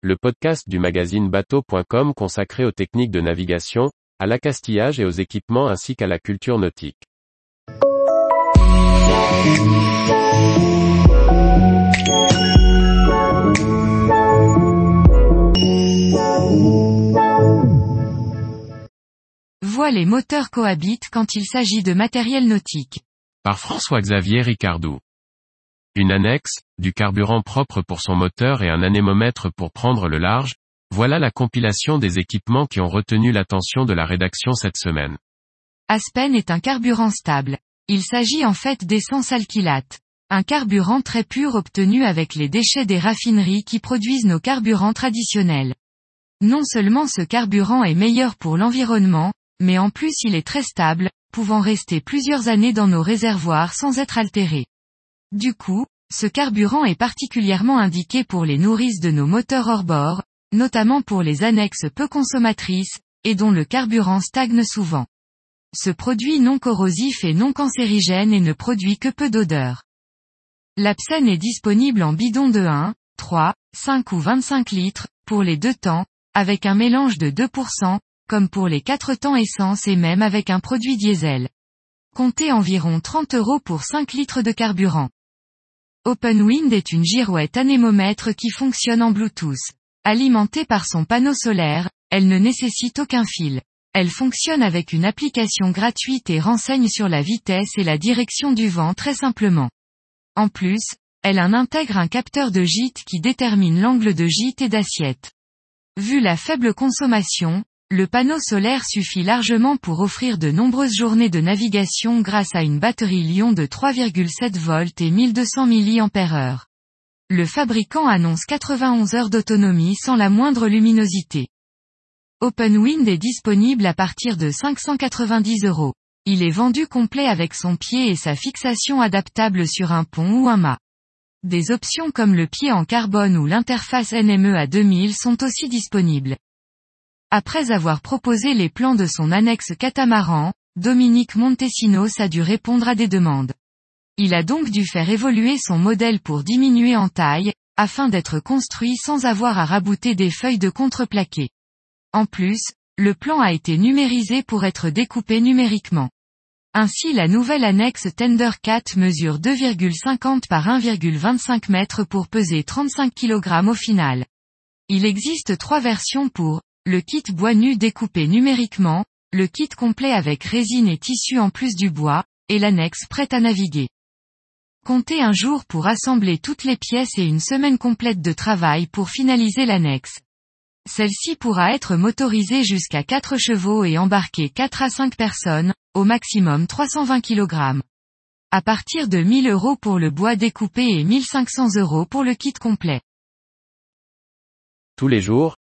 le podcast du magazine bateau.com consacré aux techniques de navigation, à l'accastillage et aux équipements ainsi qu'à la culture nautique. Voix les moteurs cohabitent quand il s'agit de matériel nautique. Par François-Xavier Ricardou. Une annexe, du carburant propre pour son moteur et un anémomètre pour prendre le large, voilà la compilation des équipements qui ont retenu l'attention de la rédaction cette semaine. Aspen est un carburant stable. Il s'agit en fait d'essence alkylate. Un carburant très pur obtenu avec les déchets des raffineries qui produisent nos carburants traditionnels. Non seulement ce carburant est meilleur pour l'environnement, mais en plus il est très stable, pouvant rester plusieurs années dans nos réservoirs sans être altéré. Du coup, ce carburant est particulièrement indiqué pour les nourrices de nos moteurs hors bord, notamment pour les annexes peu consommatrices, et dont le carburant stagne souvent. Ce produit non corrosif est non cancérigène et ne produit que peu d'odeur. L'Apsen est disponible en bidon de 1, 3, 5 ou 25 litres, pour les deux temps, avec un mélange de 2%, comme pour les quatre temps essence et même avec un produit diesel. Comptez environ 30 euros pour 5 litres de carburant. OpenWind est une girouette anémomètre qui fonctionne en Bluetooth. Alimentée par son panneau solaire, elle ne nécessite aucun fil. Elle fonctionne avec une application gratuite et renseigne sur la vitesse et la direction du vent très simplement. En plus, elle en intègre un capteur de gîte qui détermine l'angle de gîte et d'assiette. Vu la faible consommation, le panneau solaire suffit largement pour offrir de nombreuses journées de navigation grâce à une batterie Lyon de 3,7 volts et 1200 mAh. Le fabricant annonce 91 heures d'autonomie sans la moindre luminosité. OpenWind est disponible à partir de 590 euros. Il est vendu complet avec son pied et sa fixation adaptable sur un pont ou un mât. Des options comme le pied en carbone ou l'interface NME à 2000 sont aussi disponibles. Après avoir proposé les plans de son annexe catamaran, Dominique Montesinos a dû répondre à des demandes. Il a donc dû faire évoluer son modèle pour diminuer en taille, afin d'être construit sans avoir à rabouter des feuilles de contreplaqué. En plus, le plan a été numérisé pour être découpé numériquement. Ainsi la nouvelle annexe Tender 4 mesure 2,50 par 1,25 mètres pour peser 35 kg au final. Il existe trois versions pour le kit bois nu découpé numériquement, le kit complet avec résine et tissu en plus du bois, et l'annexe prête à naviguer. Comptez un jour pour assembler toutes les pièces et une semaine complète de travail pour finaliser l'annexe. Celle-ci pourra être motorisée jusqu'à 4 chevaux et embarquer 4 à 5 personnes, au maximum 320 kg. À partir de 1000 euros pour le bois découpé et 1500 euros pour le kit complet. Tous les jours,